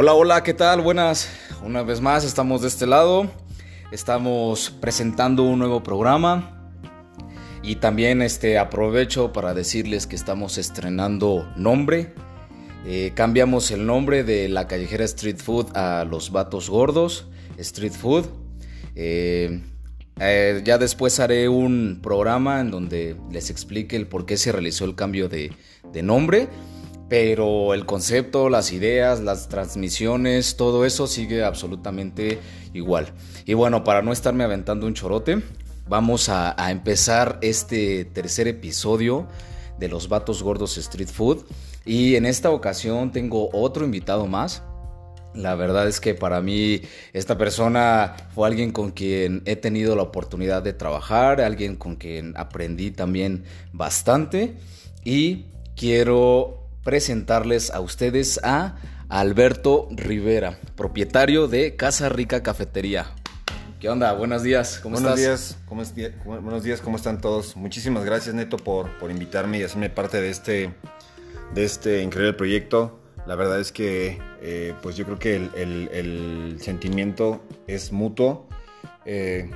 Hola, hola, ¿qué tal? Buenas. Una vez más estamos de este lado. Estamos presentando un nuevo programa. Y también este, aprovecho para decirles que estamos estrenando nombre. Eh, cambiamos el nombre de la callejera Street Food a Los Vatos Gordos Street Food. Eh, eh, ya después haré un programa en donde les explique el por qué se realizó el cambio de, de nombre. Pero el concepto, las ideas, las transmisiones, todo eso sigue absolutamente igual. Y bueno, para no estarme aventando un chorote, vamos a, empezar este tercer episodio de los Vatos Gordos Street Food. Y en esta ocasión tengo otro invitado más. La verdad es que para mí esta persona fue alguien con quien he tenido la oportunidad de trabajar, alguien con quien aprendí también bastante y quiero presentarles a ustedes a Alberto Rivera, propietario de Casa Rica Cafetería. ¿Qué onda? Buenos días, ¿cómo buenos Días, ¿cómo es, buenos días, ¿cómo están todos? Muchísimas gracias Neto por, por invitarme y hacerme parte de este, de este increíble proyecto. La verdad es que eh, pues yo creo que el, sentimiento es mutuo. Eh,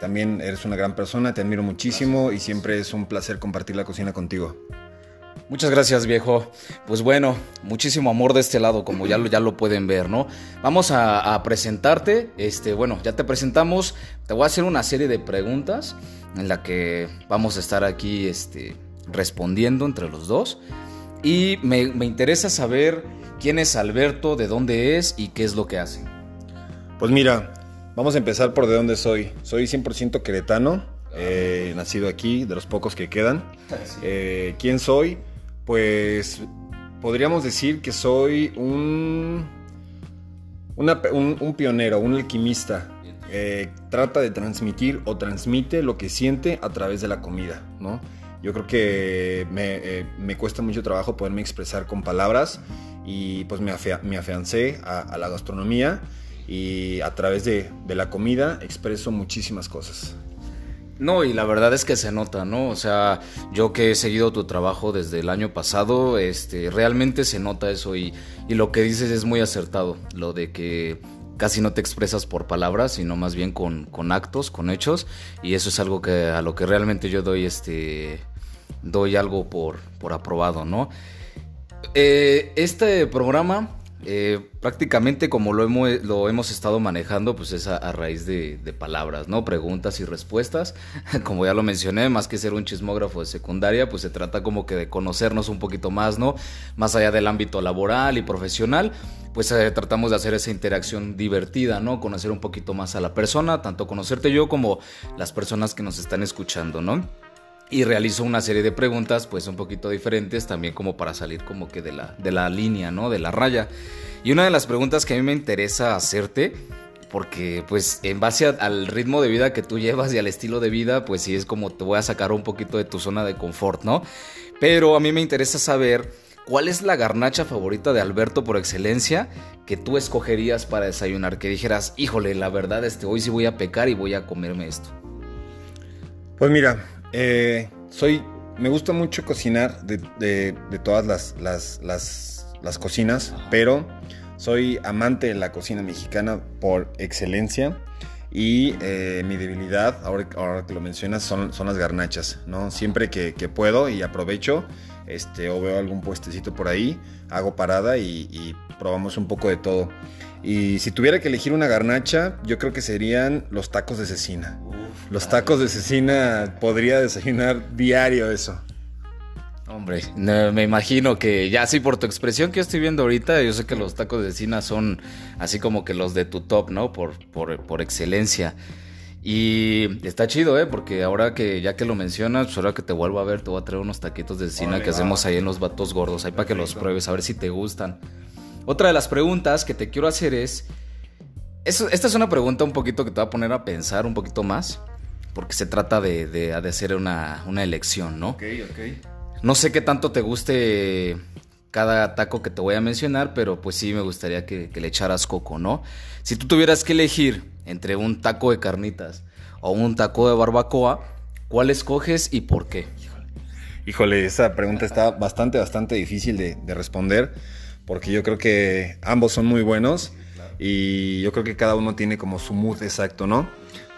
también eres una gran persona, te admiro muchísimo y siempre es un placer compartir la cocina contigo. Muchas gracias, viejo. Pues bueno, muchísimo amor de este lado, como ya lo, ya lo pueden ver, ¿no? Vamos a, presentarte. Este, bueno, ya te presentamos. Te voy a hacer una serie de preguntas en la que vamos a estar aquí este, respondiendo entre los dos. Y me, me interesa saber quién es Alberto, de dónde es y qué es lo que hace. Pues mira, vamos a empezar por de dónde soy. Soy 100% queretano, eh, nacido aquí, de los pocos que quedan. Eh, ¿Quién soy? Pues podríamos decir que soy un, un, pionero, un alquimista. Eh, trata de transmitir o transmite lo que siente a través de la comida, ¿no? Yo creo que me, eh, cuesta mucho trabajo poderme expresar con palabras y pues me, afiancé a, la gastronomía y a través de la comida expreso muchísimas cosas. No, y la verdad es que se nota, ¿no? O sea, yo que he seguido tu trabajo desde el año pasado, este, realmente se nota eso y, y lo que dices es muy acertado, lo de que casi no te expresas por palabras, sino más bien con, con, actos, con hechos, y eso es algo que a lo que realmente yo doy este doy algo por, por aprobado, ¿no? Eh, este programa eh, prácticamente como lo hemos, lo hemos estado manejando, pues es a, raíz de, palabras, ¿no? Preguntas y respuestas. Como ya lo mencioné, más que ser un chismógrafo de secundaria, pues se trata como que de conocernos un poquito más, ¿no? Más allá del ámbito laboral y profesional, pues eh, tratamos de hacer esa interacción divertida, ¿no? Conocer un poquito más a la persona, tanto conocerte yo como las personas que nos están escuchando, ¿no? Y realizo una serie de preguntas pues un poquito diferentes también como para salir como que de la, de la línea, ¿no? De la raya. Y una de las preguntas que a mí me interesa hacerte, porque pues en base al ritmo de vida que tú llevas y al estilo de vida, pues sí es como te voy a sacar un poquito de tu zona de confort, ¿no? Pero a mí me interesa saber cuál es la garnacha favorita de Alberto por excelencia que tú escogerías para desayunar, que dijeras, híjole, la verdad este hoy sí voy a pecar y voy a comerme esto. Pues mira, eh, soy, me gusta mucho cocinar de, todas las, cocinas, pero soy amante de la cocina mexicana por excelencia. Y eh, mi debilidad, ahora, que lo mencionas, son, las garnachas, ¿no? Siempre que, puedo y aprovecho, este, o veo algún puestecito por ahí, hago parada y, probamos un poco de todo. Y si tuviera que elegir una garnacha, yo creo que serían los tacos de cecina. Los tacos de cecina podría desayunar diario eso. Hombre, me imagino que ya así por tu expresión que estoy viendo ahorita, yo sé que los tacos de cecina son así como que los de tu top, ¿no? Por, por, excelencia. Y está chido, ¿eh? Porque ahora que ya que lo mencionas, pues ahora que te vuelvo a ver, te voy a traer unos taquitos de cecina que hacemos ahí en los vatos gordos, ahí para que los pruebes, a ver si te gustan. Otra de las preguntas que te quiero hacer es, esta es una pregunta un poquito que te va a poner a pensar un poquito más porque se trata de, de, hacer una, elección, ¿no? Ok, ok. No sé qué tanto te guste cada taco que te voy a mencionar, pero pues sí me gustaría que, le echaras coco, ¿no? Si tú tuvieras que elegir entre un taco de carnitas o un taco de barbacoa, ¿cuál escoges y por qué? Híjole, esa pregunta está bastante, bastante difícil de, responder, porque yo creo que ambos son muy buenos y yo creo que cada uno tiene como su mood exacto, ¿no?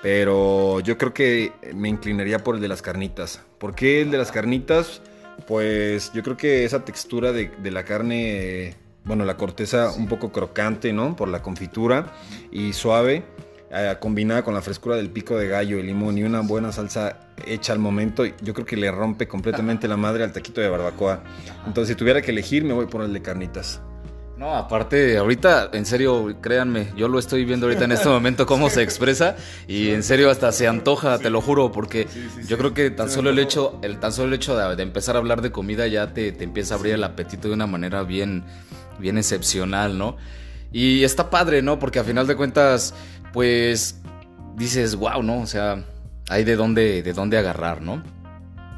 Pero yo creo que me inclinaría por el de las carnitas. ¿Por qué el de las carnitas? Pues yo creo que esa textura de, la carne, bueno, la corteza un poco crocante, ¿no? Por la confitura y suave, eh, combinada con la frescura del pico de gallo, el limón y una buena salsa hecha al momento, yo creo que le rompe completamente la madre al taquito de barbacoa. Entonces, si tuviera que elegir, me voy por el de carnitas. No, aparte, ahorita, en serio, créanme, yo lo estoy viendo ahorita en este momento cómo se expresa y en serio hasta se antoja, te lo juro, porque yo creo que tan solo el hecho, el tan solo el hecho de, empezar a hablar de comida ya te, te, empieza a abrir el apetito de una manera bien, bien excepcional, ¿no? Y está padre, ¿no? Porque a final de cuentas, pues dices, wow, ¿no? O sea, hay de dónde, de dónde agarrar, ¿no?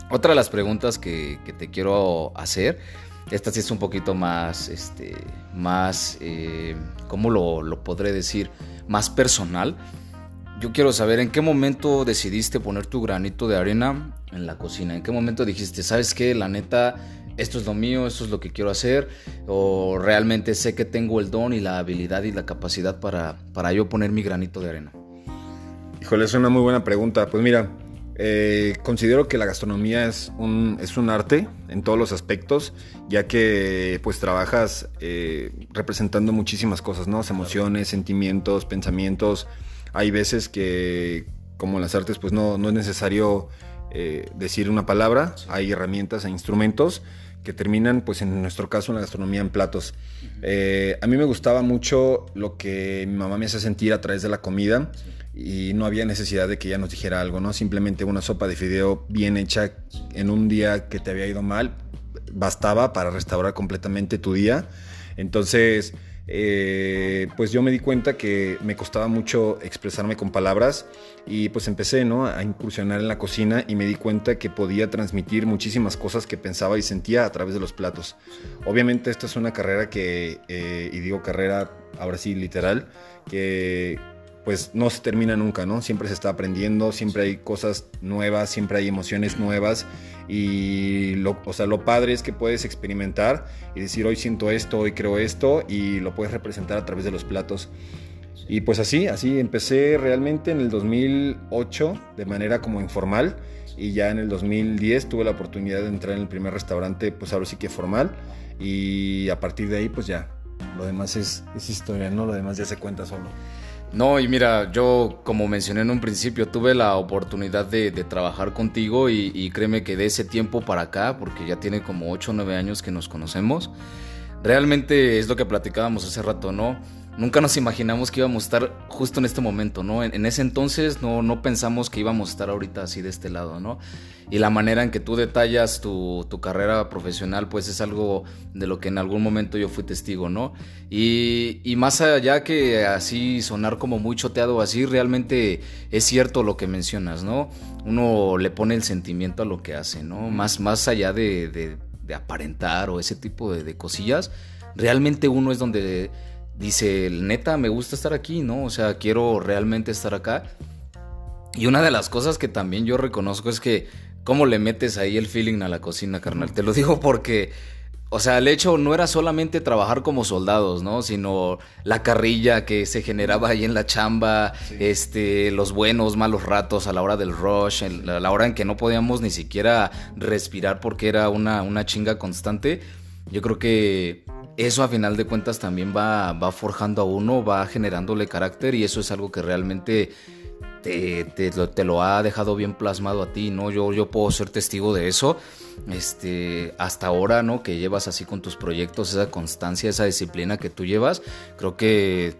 Otra de las preguntas que, que te quiero hacer esta sí es un poquito más, este, más, eh, ¿cómo lo, podré decir? Más personal. Yo quiero saber en qué momento decidiste poner tu granito de arena en la cocina. ¿En qué momento dijiste, sabes qué, la neta, esto es lo mío, esto es lo que quiero hacer? ¿O realmente sé que tengo el don y la habilidad y la capacidad para, para yo poner mi granito de arena? Híjole, es una muy buena pregunta. Pues mira, eh, considero que la gastronomía es un, es un arte en todos los aspectos, ya que pues trabajas eh, representando muchísimas cosas, ¿no? Emociones, sentimientos, pensamientos. Hay veces que, como en las artes, pues no, no es necesario eh, decir una palabra, hay herramientas e instrumentos que terminan, pues en nuestro caso, en la gastronomía en platos. a mí me gustaba mucho lo que mi mamá me hace sentir a través de la comida y no había necesidad de que ella nos dijera algo, ¿no? Simplemente una sopa de fideo bien hecha en un día que te había ido mal bastaba para restaurar completamente tu día. Entonces, eh, pues yo me di cuenta que me costaba mucho expresarme con palabras y pues empecé ¿no? a incursionar en la cocina y me di cuenta que podía transmitir muchísimas cosas que pensaba y sentía a través de los platos. Obviamente esta es una carrera que, eh, y digo carrera ahora sí literal, que pues no se termina nunca, ¿no? Siempre se está aprendiendo, siempre hay cosas nuevas, siempre hay emociones nuevas y lo, o sea, lo padre es que puedes experimentar y decir hoy siento esto, hoy creo esto y lo puedes representar a través de los platos. Y pues así, así empecé realmente en el 2008 de manera como informal y ya en el 2010 tuve la oportunidad de entrar en el primer restaurante, pues ahora sí que formal y a partir de ahí pues ya, lo demás es, es historia, ¿no? Lo demás ya se cuenta solo. No, y mira, yo como mencioné en un principio, tuve la oportunidad de, trabajar contigo y, créeme que de ese tiempo para acá, porque ya tiene como 8 o 9 años que nos conocemos, realmente es lo que platicábamos hace rato, ¿no? Nunca nos imaginamos que íbamos a estar justo en este momento, ¿no? En, ese entonces no, no pensamos que íbamos a estar ahorita así de este lado, ¿no? y la manera en que tú detallas tu, carrera profesional, pues es algo de lo que en algún momento yo fui testigo, ¿no? Y, y, más allá que así sonar como muy choteado así, realmente es cierto lo que mencionas, ¿no? Uno le pone el sentimiento a lo que hace, ¿no? Más, más allá de, de, aparentar o ese tipo de, de cosillas, realmente uno es donde dice, neta, me gusta estar aquí, ¿no? O sea, quiero realmente estar acá. Y una de las cosas que también yo reconozco es que cómo le metes ahí el feeling a la cocina, carnal. Te lo digo porque, o sea, el hecho no era solamente trabajar como soldados, ¿no? Sino la carrilla que se generaba ahí en la chamba, este, los buenos, malos ratos a la hora del rush, a la hora en que no podíamos ni siquiera respirar porque era una, una chinga constante. Yo creo que eso a final de cuentas también va, va forjando a uno, va generándole carácter y eso es algo que realmente te, te, lo, ha dejado bien plasmado a ti, ¿no? Yo, yo puedo ser testigo de eso. Este, hasta ahora, ¿no? Que llevas así con tus proyectos, esa constancia, esa disciplina que tú llevas, creo que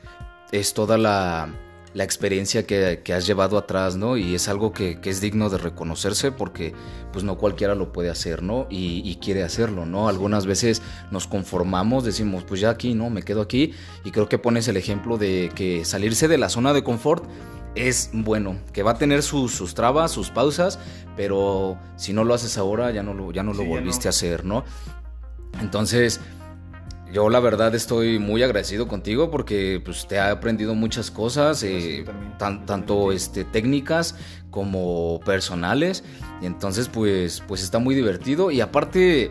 es toda la, la experiencia que, que, has llevado atrás, ¿no? Y es algo que, que, es digno de reconocerse porque pues no cualquiera lo puede hacer, ¿no? Y, y, quiere hacerlo, ¿no? Algunas veces nos conformamos, decimos, pues ya aquí, ¿no? Me quedo aquí y creo que pones el ejemplo de que salirse de la zona de confort es bueno, que va a tener sus, sus, trabas, sus pausas, pero si no lo haces ahora ya no lo, ya no lo volviste a hacer, ¿no? Entonces, yo la verdad estoy muy agradecido contigo porque pues, te ha aprendido muchas cosas, eh, tanto este, técnicas como personales. Y entonces, pues, pues está muy divertido. Y aparte,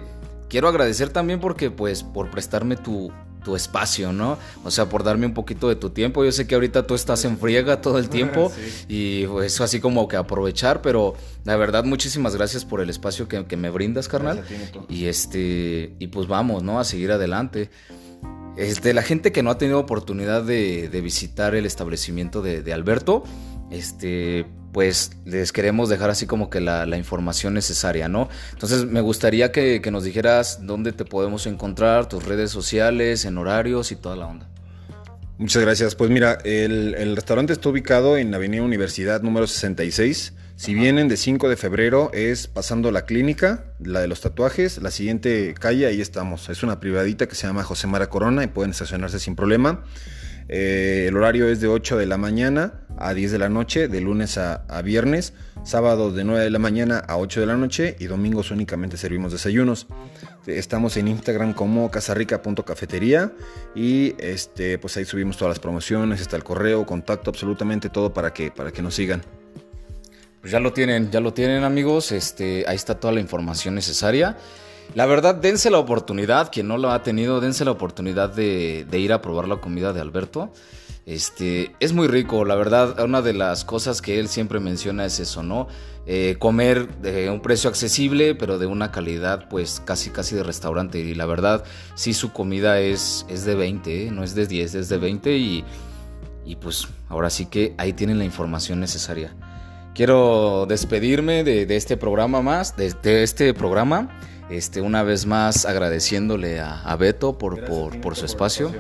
quiero agradecer también porque, pues, por prestarme tu, tu espacio, ¿no? O sea, por darme un poquito de tu tiempo. Yo sé que ahorita tú estás en friega todo el tiempo y pues, eso así como que aprovechar, pero la verdad muchísimas gracias por el espacio que, me brindas, carnal. Y este, y pues vamos, ¿no? A seguir adelante. Este, la gente que no ha tenido oportunidad de, visitar el establecimiento de, de Alberto, este, pues les queremos dejar así como que la, información necesaria, ¿no? Entonces me gustaría que, nos dijeras dónde te podemos encontrar, tus redes sociales, en horarios y toda la onda. Muchas gracias. Pues mira, el, restaurante está ubicado en Avenida Universidad número 66. Si vienen de 5 de febrero es pasando la clínica, la de los tatuajes, la siguiente calle, ahí estamos. Es una privadita que se llama José Mara Corona y pueden estacionarse sin problema. Eh, el horario es de 8 de la mañana a 10 de la noche, de lunes a, viernes, sábados de 9 de la mañana a 8 de la noche y domingos únicamente servimos desayunos. Estamos en Instagram como casarrica.cafetería y este, pues ahí subimos todas las promociones, está el correo, contacto, absolutamente todo para que, para que nos sigan. Pues ya lo tienen, ya lo tienen amigos, este, ahí está toda la información necesaria. La verdad, dense la oportunidad, quien no lo ha tenido, dense la oportunidad de, ir a probar la comida de Alberto. Este, es muy rico, la verdad, una de las cosas que él siempre menciona es eso, ¿no? Eh, comer de un precio accesible, pero de una calidad pues casi casi de restaurante. Y la verdad, sí su comida es, es de 20, ¿eh? no es de 10, es de 20 y, y pues ahora sí que ahí tienen la información necesaria. Quiero despedirme de, este programa más, de, de este programa. Este, una vez más agradeciéndole a, Beto por, por, su espacio.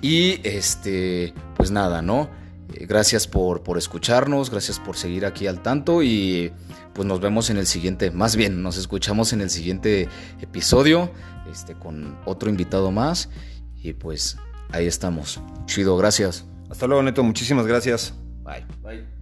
Y este, pues nada, ¿no? Eh, gracias por, por escucharnos, gracias por seguir aquí al tanto y pues nos vemos en el siguiente, más bien nos escuchamos en el siguiente episodio, este, con otro invitado más y pues ahí estamos. Chido, gracias. Hasta luego, Neto, muchísimas gracias. Bye. Bye.